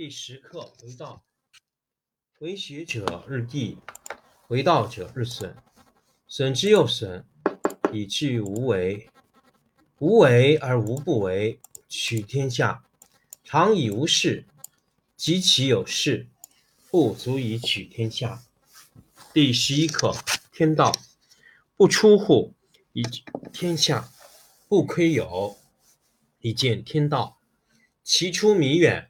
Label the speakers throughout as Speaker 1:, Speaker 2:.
Speaker 1: 第十课为道，为学者日益，为道者日损，损之又损，以至于无为。无为而无不为，取天下常以无事，及其有事，不足以取天下。第十一课天道，不出户，以天下；不窥有，以见天道。其出弥远，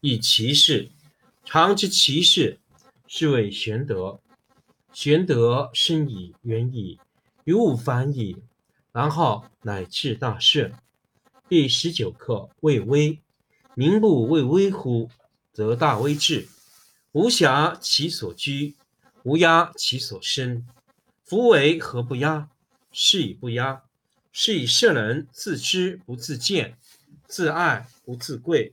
Speaker 1: 以其事。常知其事，是谓玄德。玄德深矣，远矣，于物反矣，然后乃至大顺。第十九课为微，民不畏微乎，则大威至。无暇其所居，无压其所生。夫为何不压？是以不压。是以圣人自知不自见，自爱不自贵，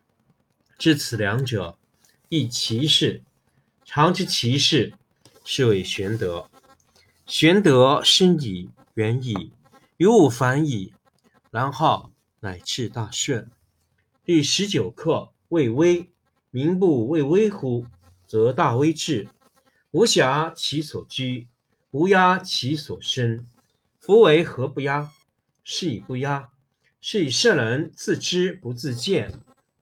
Speaker 1: 知此两者，亦其事。常知其事，是谓玄德。玄德深矣，远矣，于物反矣，然后乃至大顺。第十九课为微，民不畏微乎，则大威至。无暇其所居，无压其所生。夫为何不压？是以不压。是以圣人自知不自见，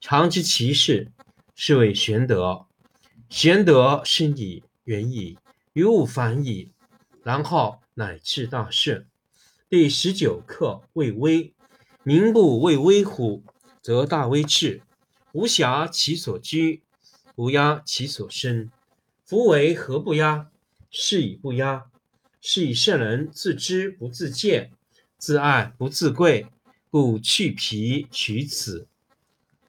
Speaker 1: 常知其事，是谓玄德。玄德深矣，远矣，于物反矣，然后乃至大顺。第十九课为微，民不畏微乎？则大威至，无暇其所居，无压其所生。夫为何不压？是以不压。是以圣人自知不自见，自爱不自贵，故去皮取此。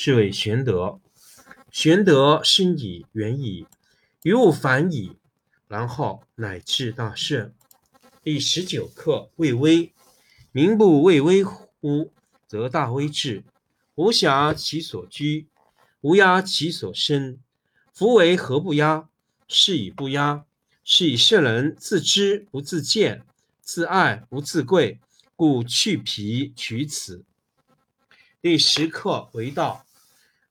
Speaker 1: 是谓玄德。玄德深矣，远矣，于物反矣，然后乃至大顺。第十九课：畏威。民不畏威乎，则大威至。无暇其所居，无压其所生。夫为何不压？是以不压。是以圣人自知不自见，自爱不自贵，故去皮取此。第十课：为道。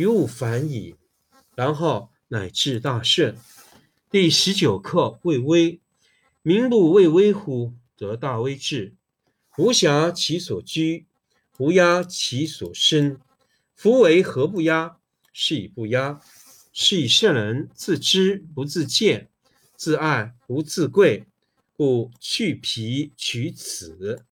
Speaker 1: 于物反矣，然后乃至大顺。第十九课：未微。民不畏威乎，则大威至。无暇其所居，无压其所生。夫为何不压？是以不压。是以圣人自知不自见，自爱不自贵，故去皮取此。